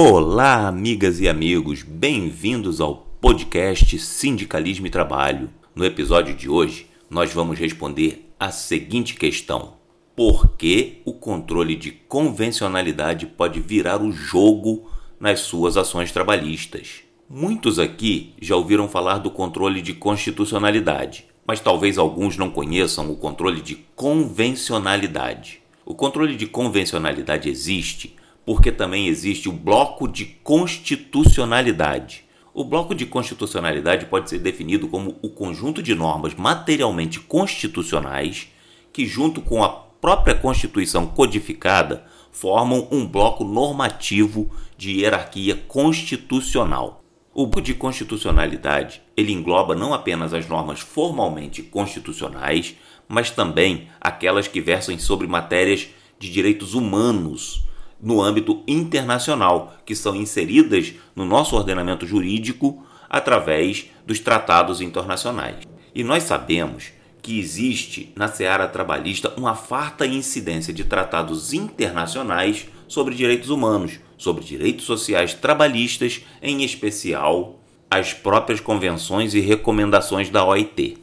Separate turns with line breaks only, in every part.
Olá, amigas e amigos, bem-vindos ao podcast Sindicalismo e Trabalho. No episódio de hoje, nós vamos responder a seguinte questão: Por que o controle de convencionalidade pode virar o jogo nas suas ações trabalhistas? Muitos aqui já ouviram falar do controle de constitucionalidade, mas talvez alguns não conheçam o controle de convencionalidade. O controle de convencionalidade existe porque também existe o bloco de constitucionalidade. O bloco de constitucionalidade pode ser definido como o conjunto de normas materialmente constitucionais que, junto com a própria Constituição codificada, formam um bloco normativo de hierarquia constitucional. O bloco de constitucionalidade ele engloba não apenas as normas formalmente constitucionais, mas também aquelas que versam sobre matérias de direitos humanos, no âmbito internacional, que são inseridas no nosso ordenamento jurídico através dos tratados internacionais. E nós sabemos que existe na seara trabalhista uma farta incidência de tratados internacionais sobre direitos humanos, sobre direitos sociais trabalhistas, em especial as próprias convenções e recomendações da OIT.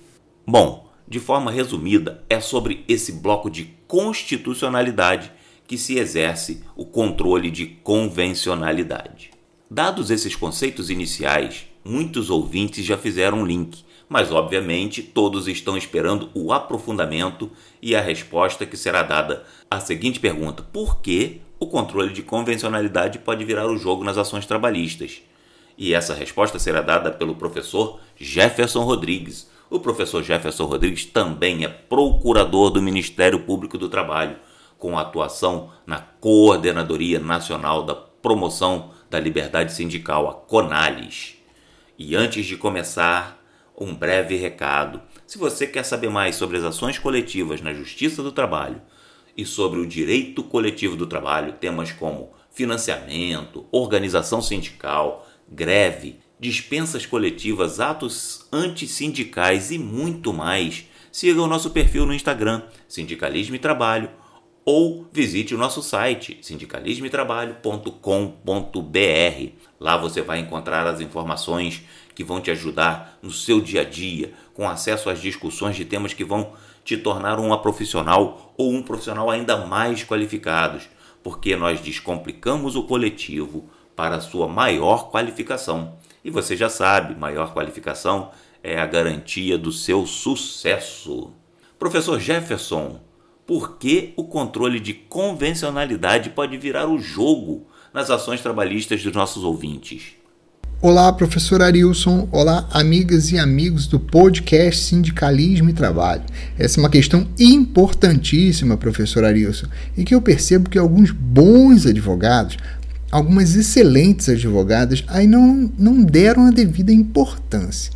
Bom, de forma resumida, é sobre esse bloco de constitucionalidade que se exerce o controle de convencionalidade. Dados esses conceitos iniciais, muitos ouvintes já fizeram um link, mas obviamente todos estão esperando o aprofundamento e a resposta que será dada à seguinte pergunta: por que o controle de convencionalidade pode virar o jogo nas ações trabalhistas? E essa resposta será dada pelo professor Jefferson Rodrigues. O professor Jefferson Rodrigues também é procurador do Ministério Público do Trabalho com atuação na Coordenadoria Nacional da Promoção da Liberdade Sindical, a CONALES. E antes de começar, um breve recado. Se você quer saber mais sobre as ações coletivas na Justiça do Trabalho e sobre o direito coletivo do trabalho, temas como financiamento, organização sindical, greve, dispensas coletivas, atos antissindicais e muito mais, siga o nosso perfil no Instagram, Sindicalismo e Trabalho ou visite o nosso site sindicalismoetrabalho.com.br. Lá você vai encontrar as informações que vão te ajudar no seu dia a dia, com acesso às discussões de temas que vão te tornar uma profissional ou um profissional ainda mais qualificados, porque nós descomplicamos o coletivo para a sua maior qualificação. E você já sabe, maior qualificação é a garantia do seu sucesso. Professor Jefferson, por que o controle de convencionalidade pode virar o jogo nas ações trabalhistas dos nossos ouvintes.
Olá, professor Arilson. Olá, amigas e amigos do podcast Sindicalismo e Trabalho. Essa é uma questão importantíssima, professor Arilson, e que eu percebo que alguns bons advogados, algumas excelentes advogadas, aí não, não deram a devida importância.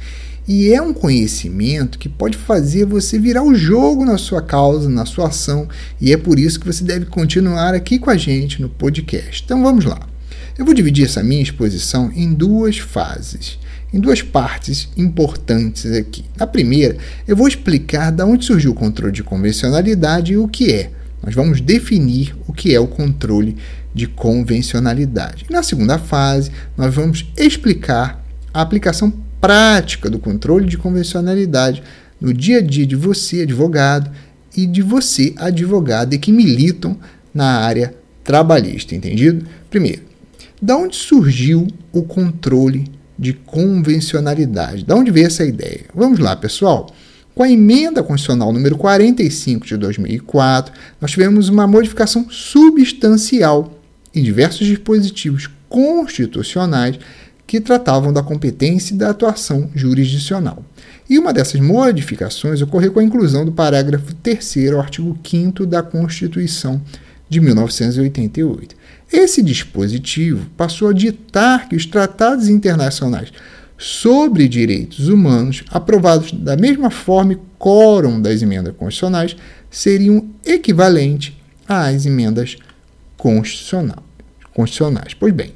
E é um conhecimento que pode fazer você virar o jogo na sua causa, na sua ação, e é por isso que você deve continuar aqui com a gente no podcast. Então vamos lá. Eu vou dividir essa minha exposição em duas fases, em duas partes importantes aqui. Na primeira, eu vou explicar de onde surgiu o controle de convencionalidade e o que é. Nós vamos definir o que é o controle de convencionalidade. Na segunda fase, nós vamos explicar a aplicação prática do controle de convencionalidade no dia a dia de você, advogado, e de você, advogada, que militam na área trabalhista, entendido? Primeiro, da onde surgiu o controle de convencionalidade? Da onde veio essa ideia? Vamos lá, pessoal. Com a emenda constitucional número 45 de 2004, nós tivemos uma modificação substancial em diversos dispositivos constitucionais que tratavam da competência e da atuação jurisdicional. E uma dessas modificações ocorreu com a inclusão do parágrafo 3 ao artigo 5 da Constituição de 1988. Esse dispositivo passou a ditar que os tratados internacionais sobre direitos humanos, aprovados da mesma forma e quórum das emendas constitucionais, seriam equivalentes às emendas constitucionais. Pois bem,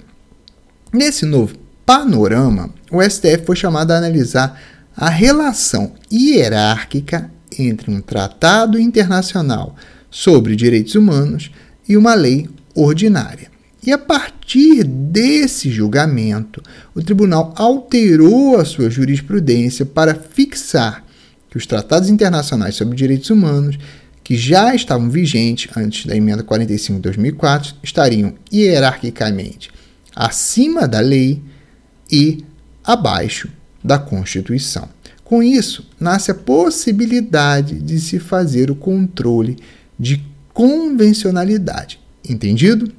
nesse novo panorama, o STF foi chamado a analisar a relação hierárquica entre um tratado internacional sobre direitos humanos e uma lei ordinária. E a partir desse julgamento, o tribunal alterou a sua jurisprudência para fixar que os tratados internacionais sobre direitos humanos, que já estavam vigentes antes da emenda 45 de 2004, estariam hierarquicamente acima da lei e abaixo da Constituição. Com isso, nasce a possibilidade de se fazer o controle de convencionalidade. Entendido?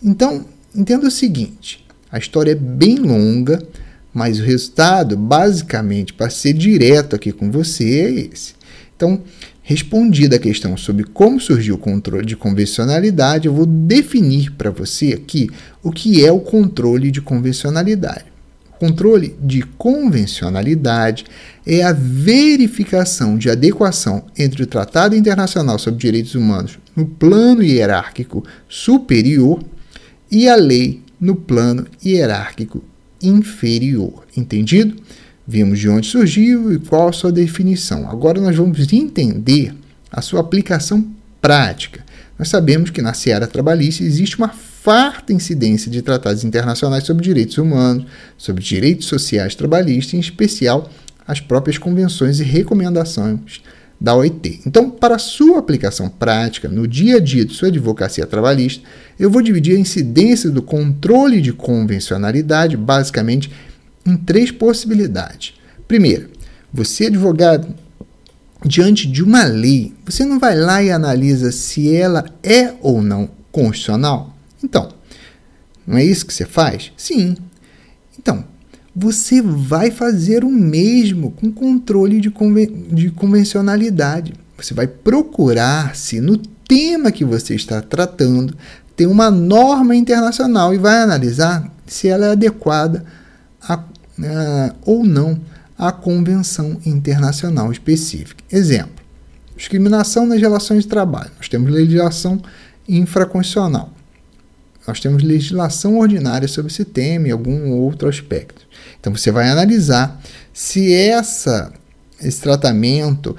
Então, entenda o seguinte: a história é bem longa, mas o resultado, basicamente, para ser direto aqui com você, é esse. Então, respondida a questão sobre como surgiu o controle de convencionalidade, eu vou definir para você aqui o que é o controle de convencionalidade. Controle de convencionalidade é a verificação de adequação entre o Tratado Internacional sobre Direitos Humanos no plano hierárquico superior e a lei no plano hierárquico inferior. Entendido? Vimos de onde surgiu e qual a sua definição. Agora nós vamos entender a sua aplicação prática. Nós sabemos que na seara trabalhista existe uma farta incidência de tratados internacionais sobre direitos humanos, sobre direitos sociais trabalhistas, em especial as próprias convenções e recomendações da OIT. Então, para sua aplicação prática no dia a dia de sua advocacia trabalhista, eu vou dividir a incidência do controle de convencionalidade basicamente em três possibilidades. Primeiro, você advogado diante de uma lei, você não vai lá e analisa se ela é ou não constitucional? Então, não é isso que você faz? Sim. Então, você vai fazer o mesmo com controle de, conven de convencionalidade. Você vai procurar se no tema que você está tratando tem uma norma internacional e vai analisar se ela é adequada a, a, ou não à convenção internacional específica. Exemplo: discriminação nas relações de trabalho. Nós temos legislação infraconstitucional. Nós temos legislação ordinária sobre esse tema e algum outro aspecto. Então você vai analisar se essa, esse tratamento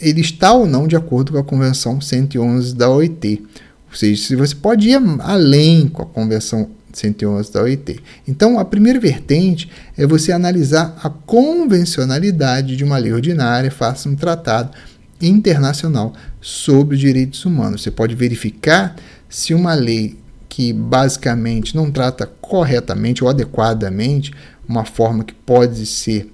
ele está ou não de acordo com a Convenção 111 da OIT. Ou seja, se você pode ir além com a Convenção 111 da OIT. Então, a primeira vertente é você analisar a convencionalidade de uma lei ordinária, faça um tratado internacional sobre direitos humanos. Você pode verificar se uma lei que basicamente não trata corretamente ou adequadamente uma forma que pode ser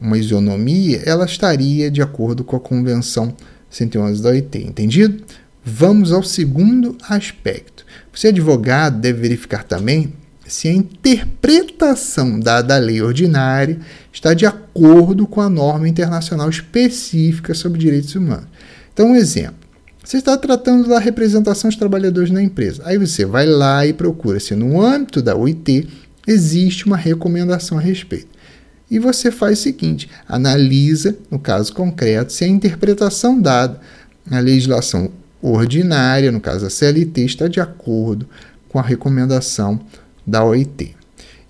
uma isonomia, ela estaria de acordo com a Convenção 111 da OIT, entendido? Vamos ao segundo aspecto. Você, advogado, deve verificar também se a interpretação dada à lei ordinária está de acordo com a norma internacional específica sobre direitos humanos. Então, um exemplo. Você está tratando da representação dos trabalhadores na empresa. Aí você vai lá e procura se no âmbito da OIT existe uma recomendação a respeito. E você faz o seguinte: analisa, no caso concreto, se a interpretação dada na legislação ordinária, no caso a CLT, está de acordo com a recomendação da OIT.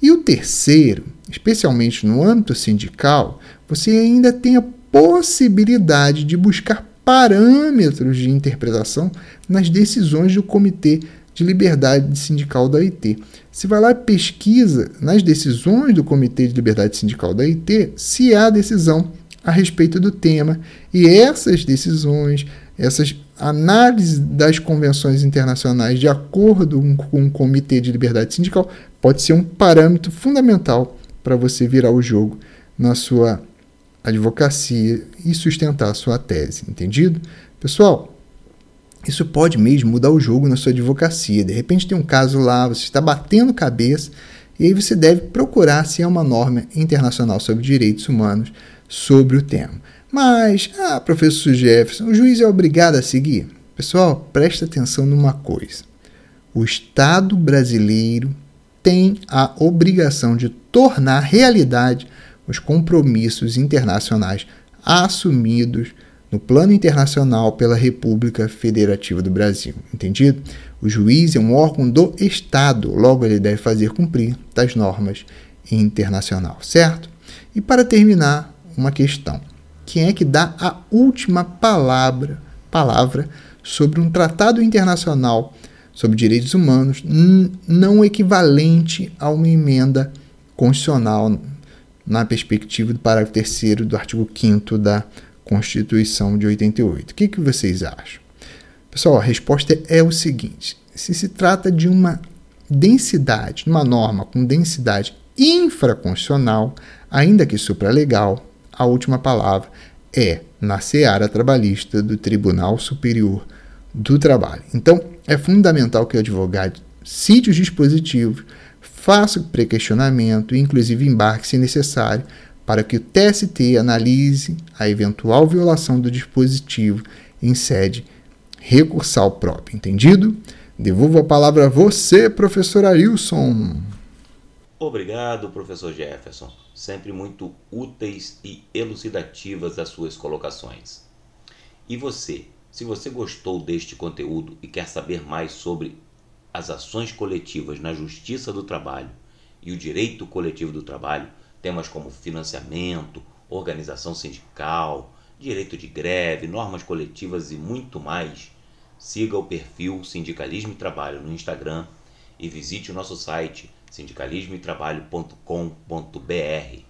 E o terceiro, especialmente no âmbito sindical, você ainda tem a possibilidade de buscar parâmetros de interpretação nas decisões do Comitê de Liberdade Sindical da IT. Você vai lá e pesquisa nas decisões do Comitê de Liberdade Sindical da IT se há decisão a respeito do tema e essas decisões, essas análises das convenções internacionais de acordo com o Comitê de Liberdade Sindical pode ser um parâmetro fundamental para você virar o jogo na sua advocacia e sustentar sua tese, entendido? Pessoal, isso pode mesmo mudar o jogo na sua advocacia. De repente tem um caso lá, você está batendo cabeça, e aí você deve procurar se é uma norma internacional sobre direitos humanos sobre o tema. Mas, ah, professor Jefferson, o juiz é obrigado a seguir? Pessoal, preste atenção numa coisa. O Estado brasileiro tem a obrigação de tornar realidade os compromissos internacionais assumidos no plano internacional pela República Federativa do Brasil. Entendido? O juiz é um órgão do Estado, logo ele deve fazer cumprir das normas internacional, certo? E para terminar, uma questão. Quem é que dá a última palavra, palavra sobre um tratado internacional sobre direitos humanos, não equivalente a uma emenda constitucional na perspectiva do parágrafo 3 do artigo 5 da Constituição de 88. O que, que vocês acham? Pessoal, a resposta é o seguinte: se se trata de uma densidade, uma norma com densidade infraconstitucional, ainda que supralegal, a última palavra é na seara trabalhista do Tribunal Superior do Trabalho. Então, é fundamental que o advogado cite os dispositivos, faça o pré-questionamento e, inclusive, embarque, se necessário, para que o TST analise a eventual violação do dispositivo em sede recursal própria. Entendido? Devolvo a palavra a você, professor Arilson.
Obrigado, professor Jefferson. Sempre muito úteis e elucidativas as suas colocações. E você, se você gostou deste conteúdo e quer saber mais sobre as ações coletivas na Justiça do Trabalho e o direito coletivo do trabalho, temas como financiamento, organização sindical, direito de greve, normas coletivas e muito mais, siga o perfil Sindicalismo e Trabalho no Instagram e visite o nosso site sindicalismoetrabalho.com.br.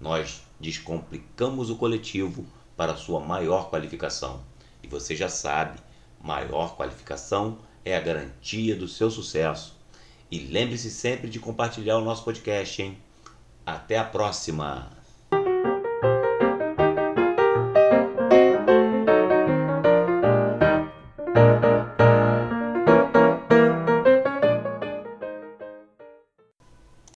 Nós descomplicamos o coletivo para sua maior qualificação. E você já sabe, maior qualificação é a garantia do seu sucesso. E lembre-se sempre de compartilhar o nosso podcast, hein? Até a próxima!